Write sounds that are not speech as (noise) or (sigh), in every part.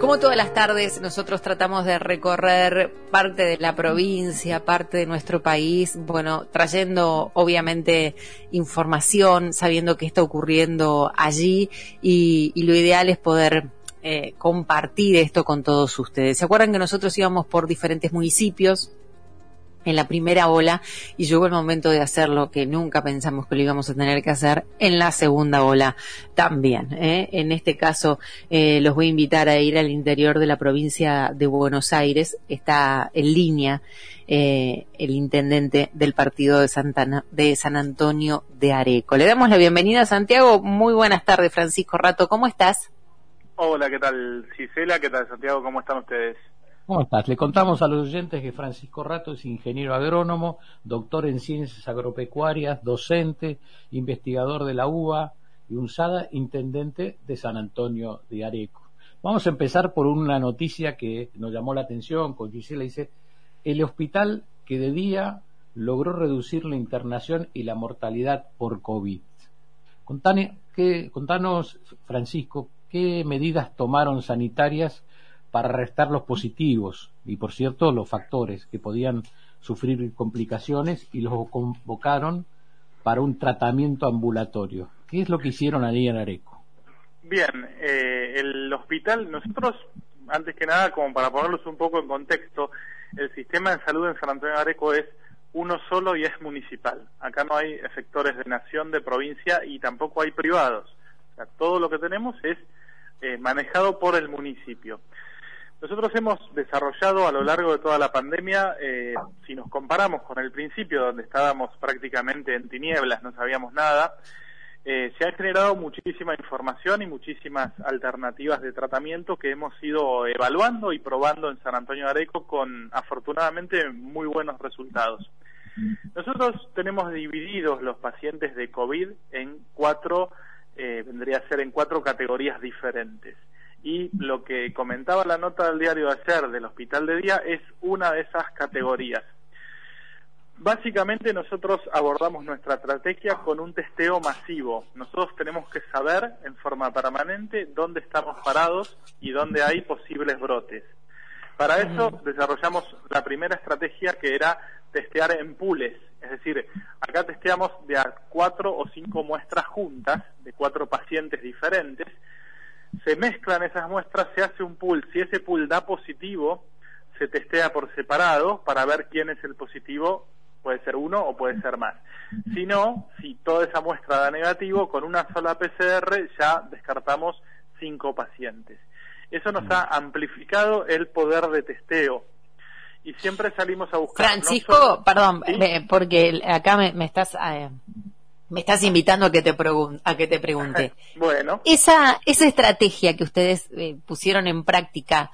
Como todas las tardes, nosotros tratamos de recorrer parte de la provincia, parte de nuestro país, bueno, trayendo obviamente información, sabiendo qué está ocurriendo allí y, y lo ideal es poder eh, compartir esto con todos ustedes. ¿Se acuerdan que nosotros íbamos por diferentes municipios? En la primera ola y llegó el momento de hacer lo que nunca pensamos que lo íbamos a tener que hacer en la segunda ola también. ¿eh? En este caso eh, los voy a invitar a ir al interior de la provincia de Buenos Aires. Está en línea eh, el intendente del partido de, Santana, de San Antonio de Areco. Le damos la bienvenida a Santiago. Muy buenas tardes, Francisco Rato. ¿Cómo estás? Hola, ¿qué tal Cisela? ¿Qué tal Santiago? ¿Cómo están ustedes? ¿Cómo estás? Le contamos a los oyentes que Francisco Rato es ingeniero agrónomo, doctor en ciencias agropecuarias, docente, investigador de la UBA y UNSADA, intendente de San Antonio de Areco. Vamos a empezar por una noticia que nos llamó la atención, con Gisela dice, el hospital que de día logró reducir la internación y la mortalidad por COVID. contanos, Francisco, ¿qué medidas tomaron sanitarias para restar los positivos y, por cierto, los factores que podían sufrir complicaciones y los convocaron para un tratamiento ambulatorio. ¿Qué es lo que hicieron allí en Areco? Bien, eh, el hospital, nosotros, antes que nada, como para ponerlos un poco en contexto, el sistema de salud en San Antonio de Areco es uno solo y es municipal. Acá no hay efectores de nación, de provincia y tampoco hay privados. O sea, todo lo que tenemos es eh, manejado por el municipio. Nosotros hemos desarrollado a lo largo de toda la pandemia, eh, si nos comparamos con el principio, donde estábamos prácticamente en tinieblas, no sabíamos nada, eh, se ha generado muchísima información y muchísimas alternativas de tratamiento que hemos ido evaluando y probando en San Antonio de Areco con afortunadamente muy buenos resultados. Nosotros tenemos divididos los pacientes de COVID en cuatro, eh, vendría a ser en cuatro categorías diferentes y lo que comentaba la nota del diario de ayer del hospital de día es una de esas categorías. Básicamente nosotros abordamos nuestra estrategia con un testeo masivo. Nosotros tenemos que saber en forma permanente dónde estamos parados y dónde hay posibles brotes. Para eso desarrollamos la primera estrategia que era testear en pools, es decir, acá testeamos de a cuatro o cinco muestras juntas de cuatro pacientes diferentes se mezclan esas muestras, se hace un pool. Si ese pool da positivo, se testea por separado para ver quién es el positivo, puede ser uno o puede ser más. Si no, si toda esa muestra da negativo, con una sola PCR ya descartamos cinco pacientes. Eso nos ha amplificado el poder de testeo. Y siempre salimos a buscar. Francisco, perdón, porque acá me, estás eh, me estás invitando a que te, a que te pregunte. (laughs) bueno. Esa, esa estrategia que ustedes eh, pusieron en práctica,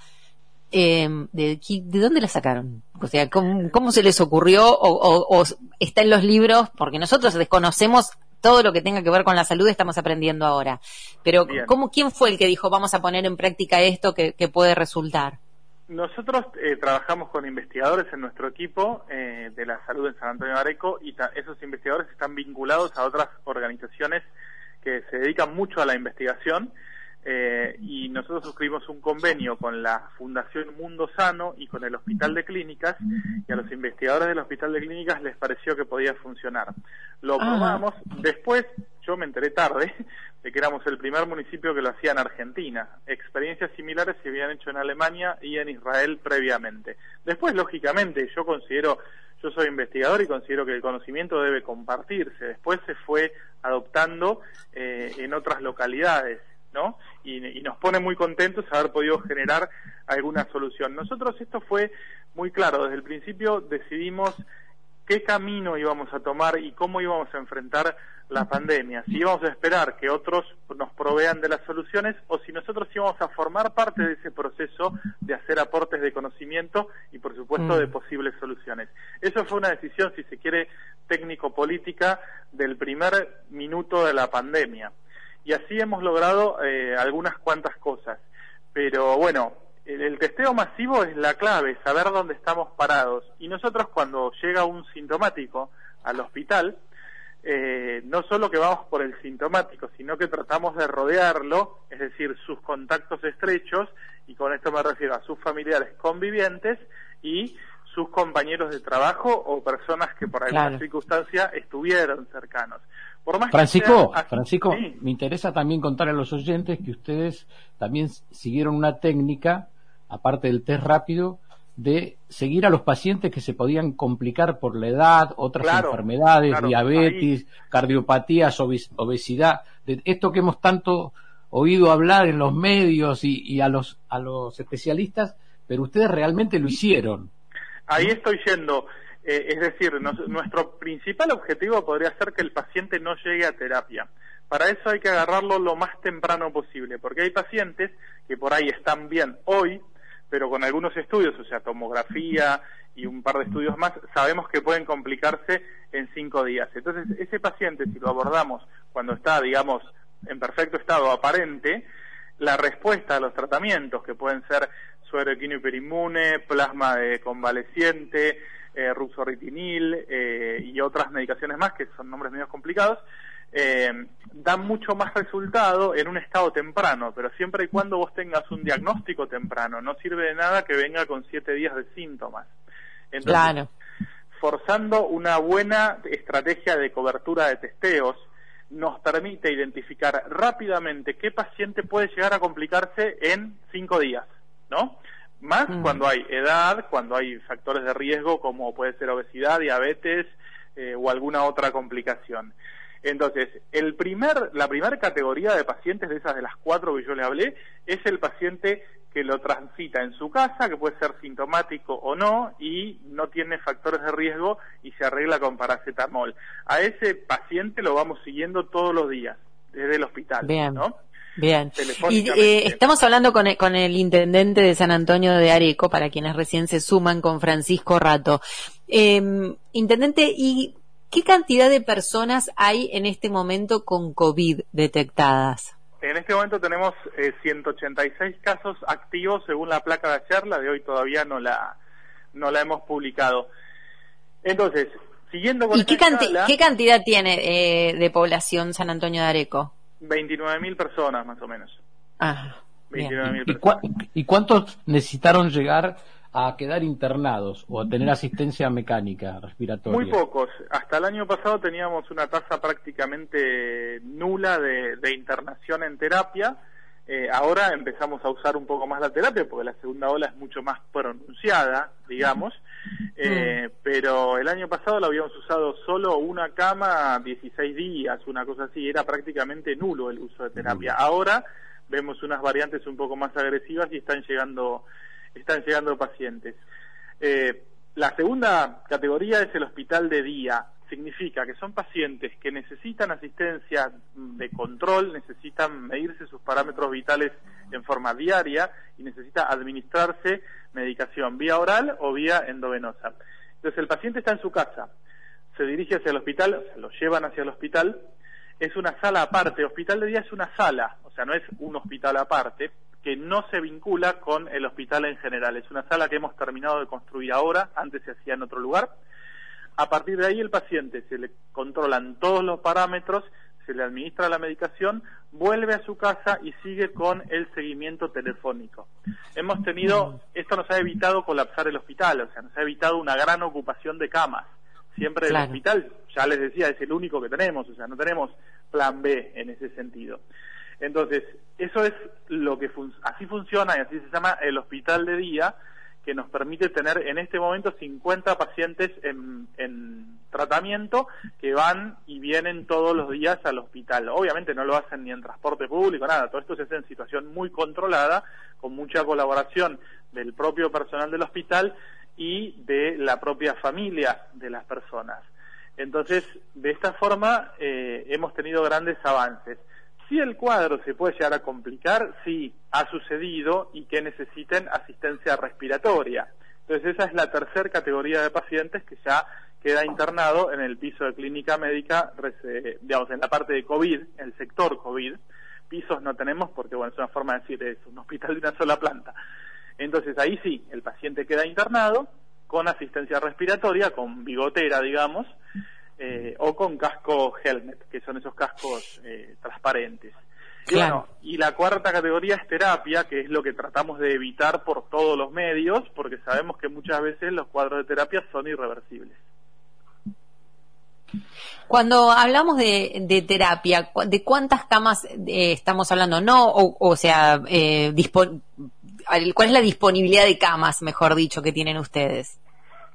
eh, de, ¿de dónde la sacaron? O sea, ¿cómo, se les ocurrió o, está en los libros? Porque nosotros desconocemos todo lo que tenga que ver con la salud, estamos aprendiendo ahora. Pero, ¿cómo, ¿quién fue el que dijo vamos a poner en práctica esto que puede resultar? Nosotros eh, trabajamos con investigadores en nuestro equipo eh, de la salud en San Antonio de Areco y esos investigadores están vinculados a otras organizaciones que se dedican mucho a la investigación eh, y nosotros suscribimos un convenio con la Fundación Mundo Sano y con el Hospital de Clínicas y a los investigadores del Hospital de Clínicas les pareció que podía funcionar. Lo probamos, después yo me enteré tarde (laughs) de que éramos el primer municipio que lo hacía en Argentina. Experiencias similares se habían hecho en Alemania y en Israel previamente. Después, lógicamente, yo considero, yo soy investigador y considero que el conocimiento debe compartirse. Después se fue adoptando eh, en otras localidades. ¿No? Y, nos pone muy contentos haber podido generar alguna solución. Nosotros esto fue muy claro, desde el principio decidimos qué camino íbamos a tomar y cómo íbamos a enfrentar la pandemia, si íbamos a esperar que otros nos provean de las soluciones o si nosotros íbamos a formar parte de ese proceso de hacer aportes de conocimiento y por supuesto de mm. posibles soluciones. Eso fue una decisión, si se quiere, técnico-política del primer minuto de la pandemia. Y así hemos logrado eh, algunas cuantas cosas. Pero bueno, el, testeo masivo es la clave, saber dónde estamos parados. Y nosotros cuando llega un sintomático al hospital, eh, no solo que vamos por el sintomático, sino que tratamos de rodearlo, es decir, sus contactos estrechos, y con esto me refiero a sus familiares convivientes y sus compañeros de trabajo o personas que por alguna circunstancia estuvieron cercanos. Por más Francisco, Francisco, me interesa también contar a los oyentes que ustedes también siguieron una técnica, aparte del test rápido, de seguir a los pacientes que se podían complicar por la edad, otras enfermedades, diabetes, cardiopatías, obesidad, de esto que hemos tanto oído hablar en los medios y, a los a los especialistas, pero ustedes realmente lo hicieron. Ahí estoy yendo. Eh, es decir, nuestro principal objetivo podría ser que el paciente no llegue a terapia. Para eso hay que agarrarlo lo más temprano posible, porque hay pacientes que por ahí están bien hoy, pero con algunos estudios, o sea, tomografía y un par de estudios más, sabemos que pueden complicarse en cinco días. Entonces, ese paciente, si lo abordamos cuando está, digamos, en perfecto estado aparente, la respuesta a los tratamientos, que pueden ser suero equino hiperinmune, plasma de convaleciente, eh, ruxorritinil eh, y otras medicaciones más, que son nombres medio complicados, eh, dan mucho más resultado en un estado temprano, pero siempre y cuando vos tengas un diagnóstico temprano, no sirve de nada que venga con siete días de síntomas. Entonces, forzando una buena estrategia de cobertura de testeos, nos permite identificar rápidamente qué paciente puede llegar a complicarse en cinco días, ¿no? Más mm. cuando hay edad, cuando hay factores de riesgo como puede ser obesidad, diabetes eh, o alguna otra complicación. Entonces, el primer, la primera categoría de pacientes de esas de las cuatro que yo le hablé es el paciente que lo transita en su casa, que puede ser sintomático o no, y no tiene factores de riesgo y se arregla con paracetamol. A ese paciente lo vamos siguiendo todos los días, desde el hospital. Bien. Bien. Y eh, estamos hablando con el, con el intendente de San Antonio de Areco, para quienes recién se suman con Francisco Rato. Eh, intendente, ¿y ¿Qué cantidad de personas hay en este momento con COVID detectadas? En este momento tenemos 186 eh, casos activos según la placa de ayer, la de hoy todavía no la, no la hemos publicado. Entonces, siguiendo con ¿Y qué, qué, cantidad tiene eh, de población San Antonio de Areco? 29.000 personas más o menos. Ah, ¿Y, ¿Y cuántos necesitaron llegar a quedar internados o a tener asistencia mecánica respiratoria? Muy pocos. Hasta el año pasado teníamos una tasa prácticamente nula de, internación en terapia. Eh, ahora empezamos a usar un poco más la terapia porque la segunda ola es mucho más pronunciada, digamos. Eh, pero el año pasado lo habíamos usado solo una cama 16 días, una cosa así. Era prácticamente nulo el uso de terapia. Ahora vemos unas variantes un poco más agresivas y están llegando están llegando pacientes. Eh, la segunda categoría es el hospital de día. Significa que son pacientes que necesitan asistencia de control, necesitan medirse sus parámetros vitales en forma diaria y necesita administrarse medicación vía oral o vía endovenosa. Entonces el paciente está en su casa, se dirige hacia el hospital, se lo llevan hacia el hospital, es una sala aparte, hospital de día es una sala, o sea, no es un hospital aparte, que no se vincula con el hospital en general. Es una sala que hemos terminado de construir ahora, antes se hacía en otro lugar. A partir de ahí el paciente se le controlan todos los parámetros, se le administra la medicación, vuelve a su casa y sigue con el seguimiento telefónico. Hemos tenido, esto nos ha evitado colapsar el hospital, o sea, nos ha evitado una gran ocupación de camas. Siempre el hospital, ya les decía, es el único que tenemos, o sea, no tenemos plan B en ese sentido. Entonces, eso es lo que así funciona y así se llama el hospital de día, que nos permite tener en este momento 50 pacientes en, en, tratamiento que van y vienen todos los días al hospital. Obviamente no lo hacen ni en transporte público, nada, todo esto se hace en situación muy controlada, con mucha colaboración del propio personal del hospital y de la propia familia de las personas. Entonces, de esta forma eh, hemos tenido grandes avances. Si el cuadro se puede llegar a complicar, sí, ha sucedido y que necesiten asistencia respiratoria. Entonces, esa es la tercera categoría de pacientes que ya queda internado en el piso de clínica médica, digamos, en la parte de COVID, el sector COVID. Pisos no tenemos porque, bueno, es una forma de decir, es un hospital de una sola planta. Entonces, ahí sí, el paciente queda internado con asistencia respiratoria, con bigotera, digamos, eh, o con casco helmet, que son esos cascos eh, transparentes. Y, bueno, y la cuarta categoría es terapia, que es lo que tratamos de evitar por todos los medios, porque sabemos que muchas veces los cuadros de terapia son irreversibles. Cuando hablamos de, terapia, ¿de cuántas camas eh, estamos hablando? No, o, sea, ¿cuál es la disponibilidad de camas, mejor dicho, que tienen ustedes?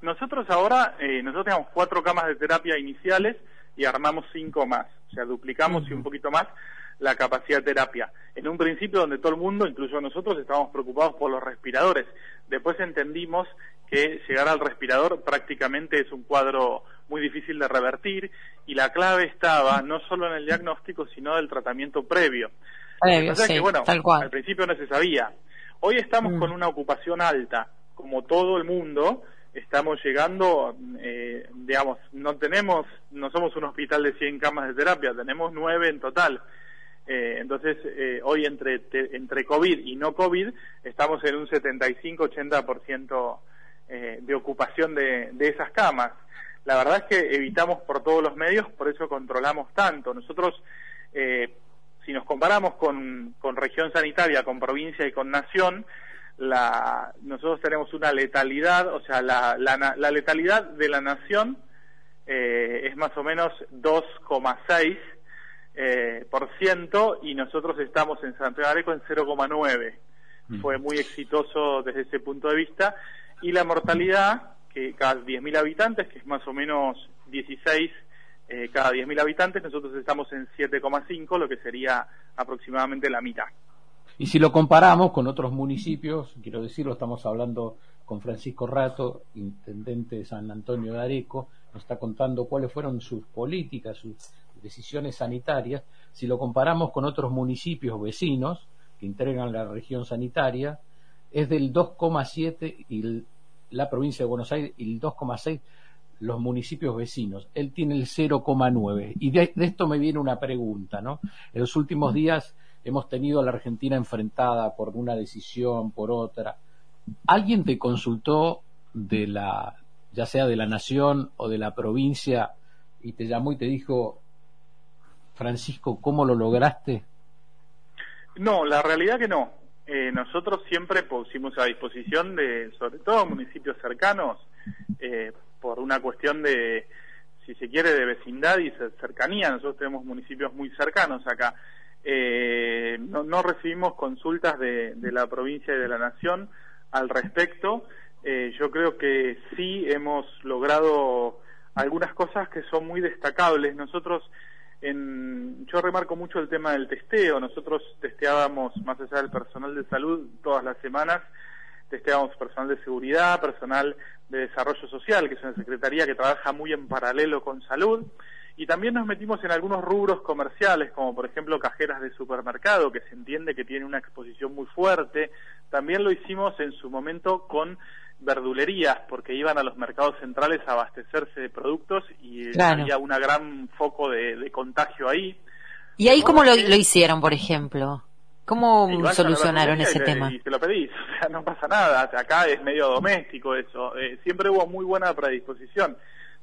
Nosotros ahora, eh, nosotros tenemos cuatro camas de terapia iniciales y armamos cinco más, o sea, duplicamos y un poquito más la capacidad de terapia. En un principio donde todo el mundo, incluso nosotros, estábamos preocupados por los respiradores. Después entendimos que llegar al respirador prácticamente es un cuadro muy difícil de revertir y la clave estaba no solo en el diagnóstico, sino del tratamiento previo. Previo, sí, bueno, tal cual. al principio no se sabía. Hoy estamos mm. con una ocupación alta, como todo el mundo, estamos llegando, eh, digamos, no tenemos, no somos un hospital de 100 camas de terapia, tenemos 9 en total. Eh, entonces, eh, hoy entre, entre COVID y no COVID, estamos en un 75-80% eh, de ocupación de, de esas camas. La verdad es que evitamos por todos los medios, por eso controlamos tanto. Nosotros, eh, si nos comparamos con, con región sanitaria, con provincia y con nación, la, nosotros tenemos una letalidad, o sea, la, la, letalidad de la nación eh, es más o menos 2,6 eh, por ciento y nosotros estamos en Santiago de Areco en 0,9. Mm. Fue muy exitoso desde ese punto de vista. Y la mortalidad, que cada 10.000 habitantes, que es más o menos 16 eh, cada 10.000 habitantes, nosotros estamos en 7,5, lo que sería aproximadamente la mitad. Y si lo comparamos con otros municipios, quiero decirlo, estamos hablando con Francisco Rato, intendente de San Antonio de Areco, nos está contando cuáles fueron sus políticas, sus decisiones sanitarias. Si lo comparamos con otros municipios vecinos que integran la región sanitaria, es del 2,7 y la provincia de Buenos Aires y el 2,6 los municipios vecinos. Él tiene el 0,9. Y de, de, esto me viene una pregunta, ¿no? En los últimos días hemos tenido a la Argentina enfrentada por una decisión, por otra. ¿Alguien te consultó de la, ya sea de la nación o de la provincia, y te llamó y te dijo, Francisco, ¿cómo lo lograste? No, la realidad que no. Eh, nosotros siempre pusimos a disposición de, sobre todo municipios cercanos, eh, por una cuestión de, si se quiere, de vecindad y cercanía. Nosotros tenemos municipios muy cercanos acá. Eh, no, no, recibimos consultas de, de, la provincia y de la nación al respecto. Eh, yo creo que sí hemos logrado algunas cosas que son muy destacables. Nosotros, en, yo remarco mucho el tema del testeo. Nosotros testeábamos, más allá del personal de salud, todas las semanas, testeábamos personal de seguridad, personal de desarrollo social, que es una secretaría que trabaja muy en paralelo con salud y también nos metimos en algunos rubros comerciales, como por ejemplo cajeras de supermercado, que se entiende que tiene una exposición muy fuerte. También lo hicimos en su momento con verdulerías, porque iban a los mercados centrales a abastecerse de productos y había un gran foco de, contagio ahí. ¿Y ahí cómo lo, hicieron, por ejemplo? ¿Cómo solucionaron ese tema? Y te lo pedís, (laughs) o sea, no pasa nada, acá es medio doméstico eso, eh, siempre hubo muy buena predisposición.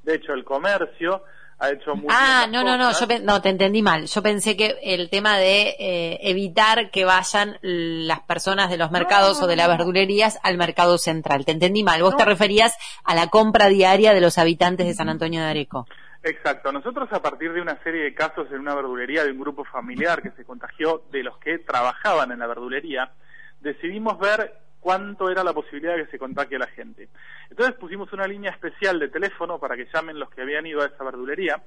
De hecho, el comercio ha hecho Ah, no, no, no, yo no, te entendí mal. Yo pensé que el tema de eh, evitar que vayan las personas de los mercados o de las verdulerías al mercado central. Te entendí mal. Vos te referías a la compra diaria de los habitantes de San Antonio de Areco. Exacto. Nosotros a partir de una serie de casos en una verdulería de un grupo familiar que se contagió de los que trabajaban en la verdulería, decidimos ver cuánto era la posibilidad de que se contagie a la gente. Entonces pusimos una línea especial de teléfono para que llamen los que habían ido a esa verdulería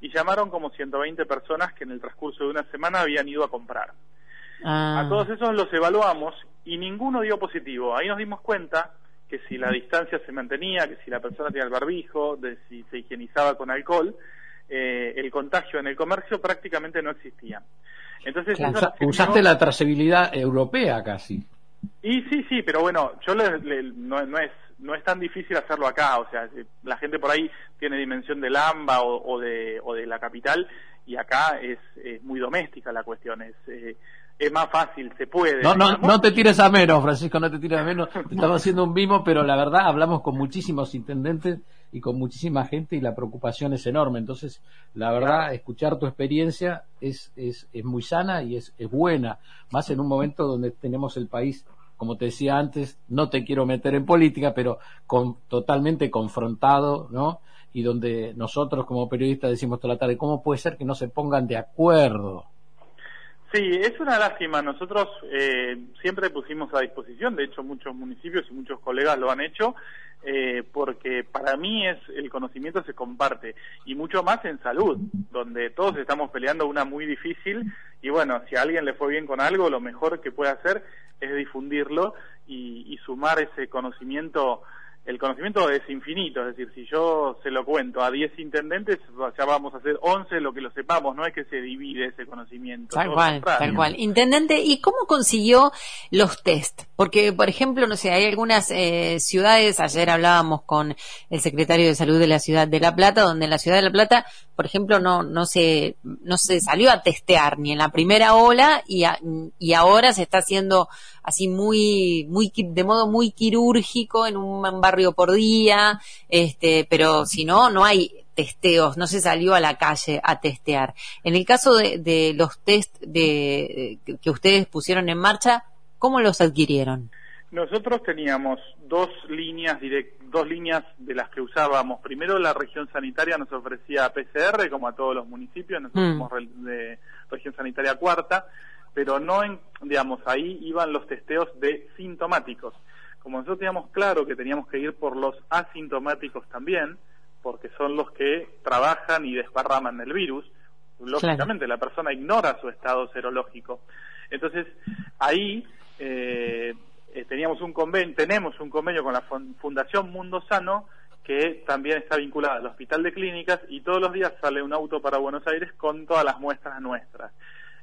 y llamaron como 120 personas que en el transcurso de una semana habían ido a comprar. Ah. A todos esos los evaluamos y ninguno dio positivo. Ahí nos dimos cuenta que si la distancia se mantenía, que si la persona tenía el barbijo, de si se higienizaba con alcohol, eh, el contagio en el comercio prácticamente no existía. Entonces, usaste la trazabilidad europea casi. Y sí, sí, pero bueno, yo no, es no es tan difícil hacerlo acá, o sea, la gente por ahí tiene dimensión de Lamba o, de, o de la capital y acá es, muy doméstica la cuestión, es, eh, es más fácil, se puede. No, no, no te tires a menos, Francisco, no te tires a menos. Estamos haciendo un mimo, pero la verdad hablamos con muchísimos intendentes y con muchísima gente y la preocupación es enorme. Entonces, la verdad, escuchar tu experiencia es, es, es muy sana y es, es buena, más en un momento donde tenemos el país como te decía antes, no te quiero meter en política, pero con, totalmente confrontado, ¿no? Y donde nosotros como periodistas decimos toda la tarde, ¿cómo puede ser que no se pongan de acuerdo? Sí, es una lástima. Nosotros eh, siempre pusimos a disposición, de hecho muchos municipios y muchos colegas lo han hecho, eh, porque para mí es el conocimiento se comparte y mucho más en salud, donde todos estamos peleando una muy difícil y bueno, si a alguien le fue bien con algo, lo mejor que puede hacer es difundirlo y, y sumar ese conocimiento el conocimiento es infinito, es decir, si yo se lo cuento a 10 intendentes, ya vamos a hacer 11 lo que lo sepamos, no es que se divide ese conocimiento. Tal cual, tal cual. Intendente, ¿y cómo consiguió los test? Porque, por ejemplo, no sé, hay algunas eh, ciudades, ayer hablábamos con el secretario de Salud de la ciudad de La Plata, donde en la ciudad de La Plata, por ejemplo, no, no, se, no se salió a testear ni en la primera ola y, y ahora se está haciendo así muy, muy, de modo muy quirúrgico en un barrio por día, este, pero si no, no hay testeos, no se salió a la calle a testear. En el caso de, los test de, que ustedes pusieron en marcha, ¿cómo los adquirieron? Nosotros teníamos dos líneas dos líneas de las que usábamos. Primero la región sanitaria nos ofrecía PCR como a todos los municipios, nosotros mm. somos de región sanitaria cuarta pero no en, digamos, ahí iban los testeos de sintomáticos. Como nosotros teníamos claro que teníamos que ir por los asintomáticos también, porque son los que trabajan y desparraman el virus, lógicamente la persona ignora su estado serológico. Entonces, ahí eh, eh, teníamos un convenio, tenemos un convenio con la Fundación Mundo Sano, que también está vinculada al Hospital de Clínicas y todos los días sale un auto para Buenos Aires con todas las muestras nuestras.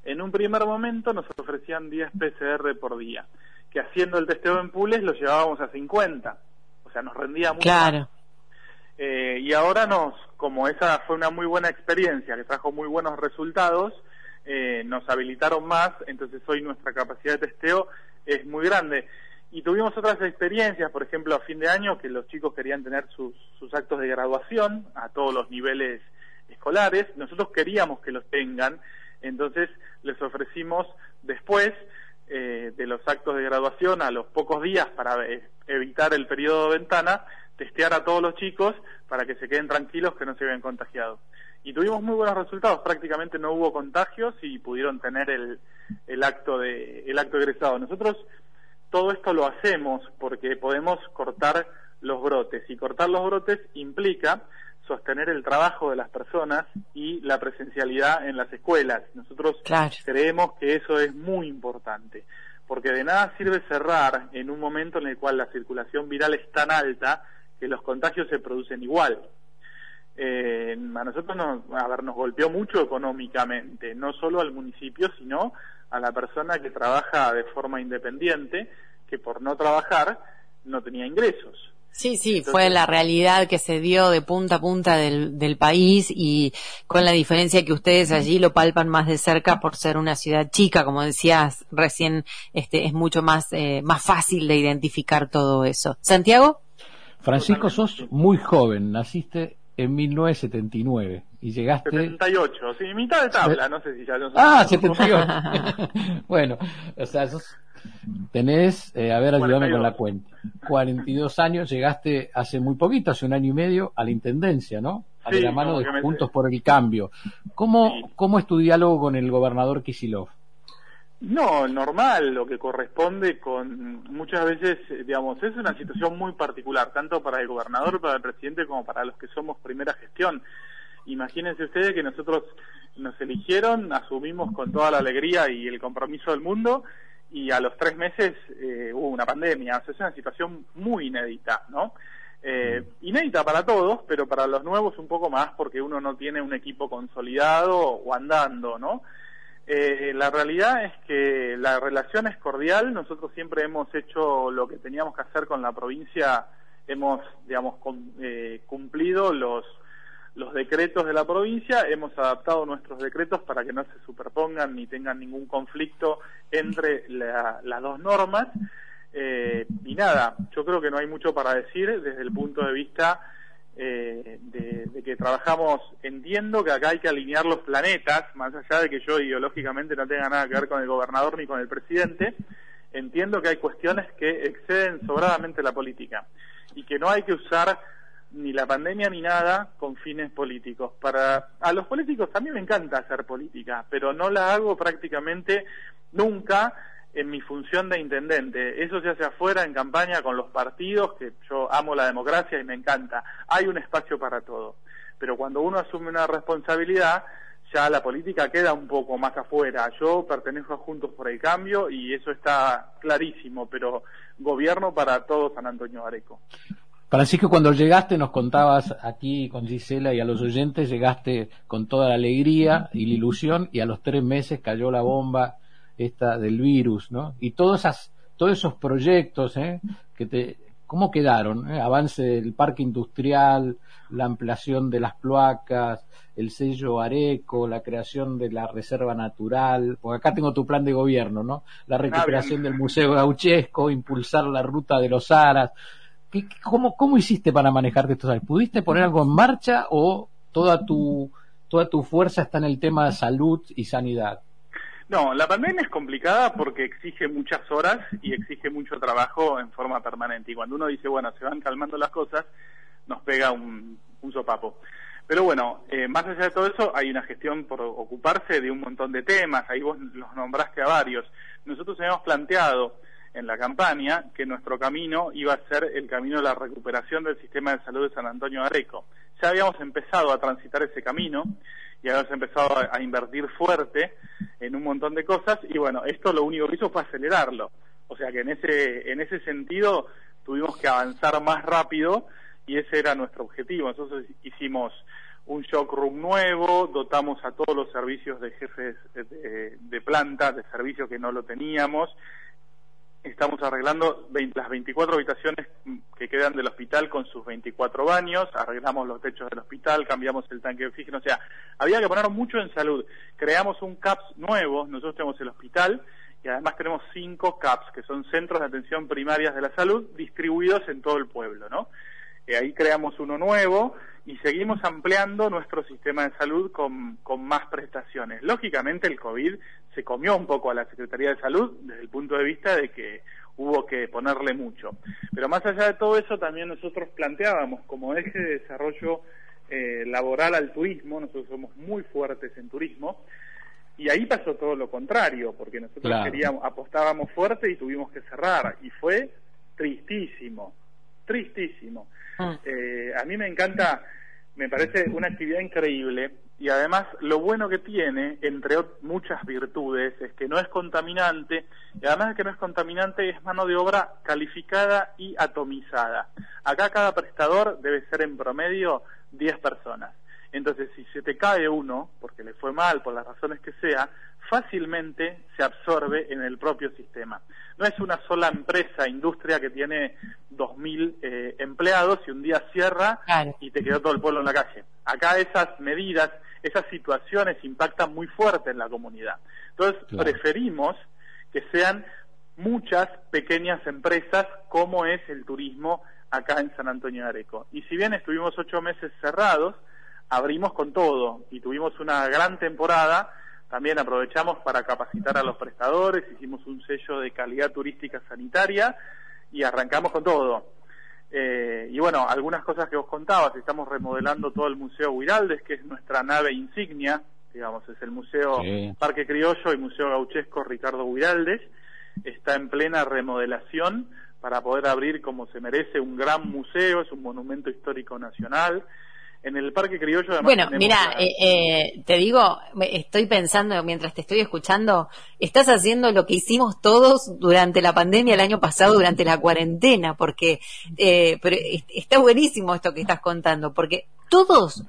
En un primer momento nos ofrecían 10 PCR por día, que haciendo el testeo en Pules lo llevábamos a 50, o sea, nos rendía mucho. Claro. Eh, y ahora nos, como esa fue una muy buena experiencia, que trajo muy buenos resultados, eh, nos habilitaron más, entonces hoy nuestra capacidad de testeo es muy grande. Y tuvimos otras experiencias, por ejemplo, a fin de año, que los chicos querían tener sus, sus actos de graduación a todos los niveles escolares. Nosotros queríamos que los tengan, entonces les ofrecimos después eh, de los actos de graduación, a los pocos días, para e-, evitar el periodo de ventana, testear a todos los chicos para que se queden tranquilos que no se vean contagiado. Y tuvimos muy buenos resultados, prácticamente no hubo contagios y pudieron tener el, el acto de el acto egresado. Nosotros todo esto lo hacemos porque podemos cortar los brotes y cortar los brotes implica sostener el trabajo de las personas y la presencialidad en las escuelas. Nosotros creemos que eso es muy importante, porque de nada sirve cerrar en un momento en el cual la circulación viral es tan alta que los contagios se producen igual. Eh, a nosotros nos, a ver, nos golpeó mucho económicamente, no solo al municipio, sino a la persona que trabaja de forma independiente, que por no trabajar no tenía ingresos. Sí, sí, fue la realidad que se dio de punta a punta del, del, país y con la diferencia que ustedes allí lo palpan más de cerca por ser una ciudad chica, como decías recién, este, es mucho más, eh, más fácil de identificar todo eso. ¿Santiago? Francisco, sos muy joven, naciste en 1979 y llegaste... 78, sí, mitad de tabla, no sé si ya... No ah, 78. (laughs) bueno, o sea, sos Tenés, eh, a ver, ayúdame con la cuenta. 42 años, llegaste hace muy poquito, hace un año y medio, a la intendencia, ¿no? A la mano de Juntos por el Cambio. ¿Cómo, ¿Cómo es tu diálogo con el gobernador Kisilov? No, normal, lo que corresponde con muchas veces, eh, digamos, es una situación muy particular, tanto para el gobernador, para el presidente, como para los que somos primera gestión. Imagínense ustedes que nosotros nos eligieron, asumimos con toda la alegría y el compromiso del mundo, y a los tres meses eh, hubo una pandemia. O sea, es una situación muy inédita, ¿no? Eh, inédita para todos, pero para los nuevos un poco más porque uno no tiene un equipo consolidado o andando, ¿no? Eh, la realidad es que la relación es cordial, nosotros siempre hemos hecho lo que teníamos que hacer con la provincia, hemos, digamos, eh, cumplido los, los decretos de la provincia, hemos adaptado nuestros decretos para que no se superpongan ni tengan ningún conflicto entre las dos normas. Eh, y nada, yo creo que no hay mucho para decir desde el punto de vista eh, de, que trabajamos, entiendo que acá hay que alinear los planetas, más allá de que yo ideológicamente no tenga nada que ver con el gobernador ni con el presidente, entiendo que hay cuestiones que exceden sobradamente la política y que no hay que usar ni la pandemia ni nada con fines políticos. Para a los políticos también me encanta hacer política, pero no la hago prácticamente nunca en mi función de intendente. Eso se hace afuera en campaña con los partidos, que yo amo la democracia y me encanta. Hay un espacio para todo. Pero cuando uno asume una responsabilidad, ya la política queda un poco más afuera. Yo pertenezco a Juntos por el Cambio y eso está clarísimo, pero gobierno para todo San Antonio Areco. Francisco, cuando llegaste nos contabas aquí con Gisela y a los oyentes, llegaste con toda la alegría y la ilusión y a los tres meses cayó la bomba esta del virus, ¿no? Y todos esas, todos esos proyectos, ¿eh? Que te, ¿cómo quedaron? Eh? Avance del parque industrial, la ampliación de las cloacas, el sello Areco, la creación de la reserva natural, porque acá tengo tu plan de gobierno, ¿no? La recuperación del Museo Gauchesco, impulsar la ruta de los Aras. cómo, ¿Cómo hiciste para manejarte estos años? ¿Pudiste poner algo en marcha o toda tu, toda tu fuerza está en el tema de salud y sanidad? No, la pandemia es complicada porque exige muchas horas y exige mucho trabajo en forma permanente. Y cuando uno dice, bueno, se van calmando las cosas, nos pega un, sopapo. Pero bueno, eh, más allá de todo eso, hay una gestión por ocuparse de un montón de temas. Ahí vos los nombraste a varios. Nosotros habíamos planteado en la campaña que nuestro camino iba a ser el camino de la recuperación del sistema de salud de San Antonio de Areco. Ya habíamos empezado a transitar ese camino y habíamos empezado a, invertir fuerte en un montón de cosas y bueno, esto lo único que hizo fue acelerarlo. O sea que en ese, en ese sentido tuvimos que avanzar más rápido y ese era nuestro objetivo. Nosotros hicimos un shock room nuevo, dotamos a todos los servicios de jefes de, de planta, de servicio que no lo teníamos, Estamos arreglando las 24 habitaciones que quedan del hospital con sus 24 baños, arreglamos los techos del hospital, cambiamos el tanque de oxígeno, o sea, había que poner mucho en salud. Creamos un CAPS nuevo, nosotros tenemos el hospital y además tenemos cinco CAPS, que son centros de atención primarias de la salud, distribuidos en todo el pueblo, ¿no? Eh, ahí creamos uno nuevo y seguimos ampliando nuestro sistema de salud con, con más prestaciones. Lógicamente el COVID se comió un poco a la Secretaría de Salud desde el punto de vista de que hubo que ponerle mucho. Pero más allá de todo eso, también nosotros planteábamos como eje de desarrollo eh, laboral al turismo, nosotros somos muy fuertes en turismo, y ahí pasó todo lo contrario, porque nosotros queríamos, apostábamos fuerte y tuvimos que cerrar, y fue tristísimo, tristísimo. Ah. Eh, a mí me encanta, me parece una actividad increíble y además lo bueno que tiene, entre muchas virtudes, es que no es contaminante y además de que no es contaminante es mano de obra calificada y atomizada. Acá cada prestador debe ser en promedio 10 personas. Entonces, si se te cae uno, porque le fue mal, por las razones que sea, fácilmente se absorbe en el propio sistema. No es una sola empresa, industria que tiene 2.000 eh, empleados y un día cierra y te quedó todo el pueblo en la calle. Acá esas medidas, esas situaciones impactan muy fuerte en la comunidad. Entonces, preferimos que sean muchas pequeñas empresas como es el turismo acá en San Antonio de Areco. Y si bien estuvimos ocho meses cerrados, abrimos con todo y tuvimos una gran temporada. También aprovechamos para capacitar a los prestadores, hicimos un sello de calidad turística sanitaria y arrancamos con todo. Eh, y bueno, algunas cosas que os contabas, estamos remodelando todo el Museo Huiraldes, que es nuestra nave insignia, digamos, es el Museo Parque Criollo y Museo Gauchesco Ricardo Huiraldes, está en plena remodelación para poder abrir como se merece un gran museo, es un monumento histórico nacional, En el Parque Criollo Bueno, mira, eh, eh, te digo, estoy pensando mientras te estoy escuchando, estás haciendo lo que hicimos todos durante la pandemia el año pasado, durante la cuarentena, porque eh, pero está buenísimo esto que estás contando, porque todos,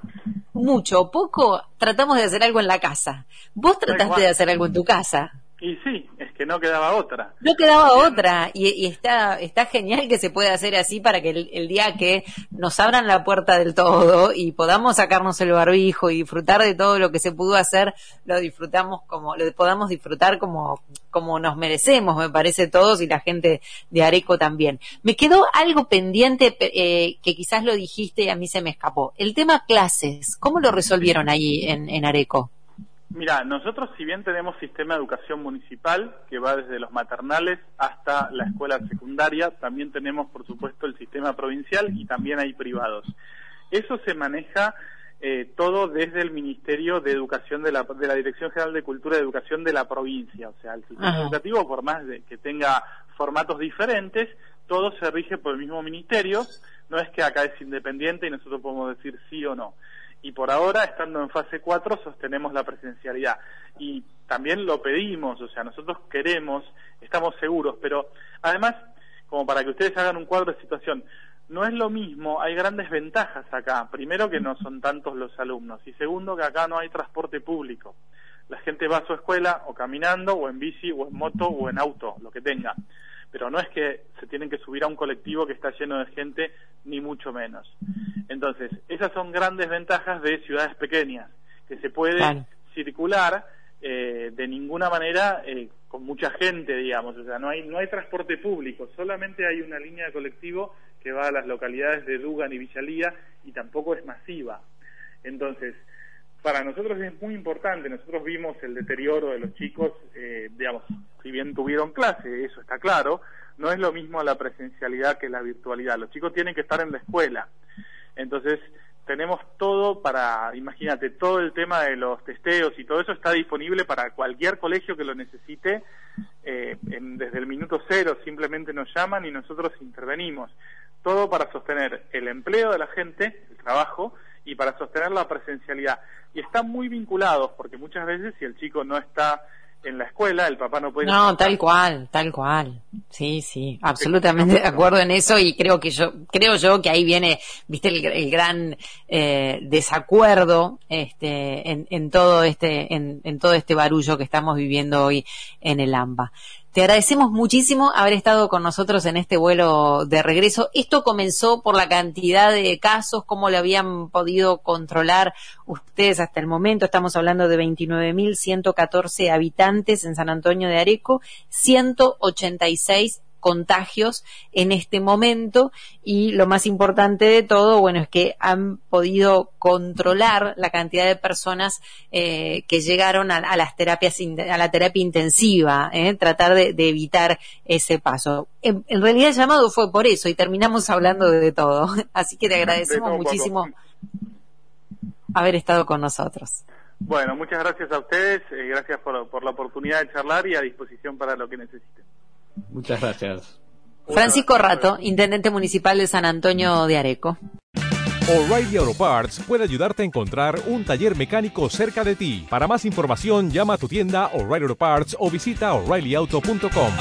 mucho o poco, tratamos de hacer algo en la casa. Vos trataste de hacer algo en tu casa. Y sí, que no quedaba otra. No quedaba otra. Y, está, está genial que se pueda hacer así para que el, día que nos abran la puerta del todo y podamos sacarnos el barbijo y disfrutar de todo lo que se pudo hacer, lo disfrutamos como, lo podamos disfrutar como, como nos merecemos, me parece todos y la gente de Areco también. Me quedó algo pendiente eh, que quizás lo dijiste y a mí se me escapó. El tema clases, ¿cómo lo resolvieron ahí en, en Areco? Mira, nosotros si bien tenemos sistema de educación municipal que va desde los maternales hasta la escuela secundaria, también tenemos por supuesto el sistema provincial y también hay privados. Eso se maneja eh, todo desde el Ministerio de Educación de la, de la Dirección General de Cultura y Educación de la provincia. O sea, el sistema educativo, por más de que tenga formatos diferentes, todo se rige por el mismo ministerio. No es que acá es independiente y nosotros podemos decir sí o no y por ahora, estando en fase 4, sostenemos la presencialidad. Y también lo pedimos, o sea, nosotros queremos, estamos seguros, pero además, como para que ustedes hagan un cuadro de situación, no es lo mismo, hay grandes ventajas acá. Primero que no son tantos los alumnos y segundo que acá no hay transporte público. La gente va a su escuela o caminando o en bici o en moto o en auto, lo que tenga pero no es que se tienen que subir a un colectivo que está lleno de gente, ni mucho menos. Entonces, esas son grandes ventajas de ciudades pequeñas, que se puede circular eh, de ninguna manera eh, con mucha gente, digamos, o sea, no hay, no hay transporte público, solamente hay una línea de colectivo que va a las localidades de Dugan y Villalía y tampoco es masiva. Entonces, para nosotros es muy importante. Nosotros vimos el deterioro de los chicos, eh, digamos, si bien tuvieron clase, eso está claro, no es lo mismo la presencialidad que la virtualidad. Los chicos tienen que estar en la escuela. Entonces, tenemos todo para, imagínate, todo el tema de los testeos y todo eso está disponible para cualquier colegio que lo necesite eh, desde el minuto cero. Simplemente nos llaman y nosotros intervenimos. Todo para sostener el empleo de la gente, el trabajo, y para sostener la presencialidad. Y están muy vinculados, porque muchas veces si el chico no está en la escuela, el papá no puede... No, tal cual, tal cual. Sí, sí, absolutamente de acuerdo en eso y creo que yo, creo yo que ahí viene, viste, el, gran eh, desacuerdo este, en, en todo este, en, en todo este barullo que estamos viviendo hoy en el AMBA. Te agradecemos muchísimo haber estado con nosotros en este vuelo de regreso. Esto comenzó por la cantidad de casos, cómo lo habían podido controlar ustedes hasta el momento. Estamos hablando de 29.114 habitantes en San Antonio de Areco, 186 contagios en este momento y lo más importante de todo, bueno, es que han podido controlar la cantidad de personas eh, que llegaron a, las terapias, a la terapia intensiva, eh, tratar de, evitar ese paso. En, realidad el llamado fue por eso y terminamos hablando de todo. (laughs) Así que te agradecemos muchísimo haber estado con nosotros. Bueno, muchas gracias a ustedes, eh, gracias por, por la oportunidad de charlar y a disposición para lo que necesiten. Muchas gracias. Francisco Rato, Intendente Municipal de San Antonio de Areco. O'Reilly Auto Parts puede ayudarte a encontrar un taller mecánico cerca de ti. Para más información, llama a tu tienda O'Reilly Auto Parts o visita oreillyauto.com.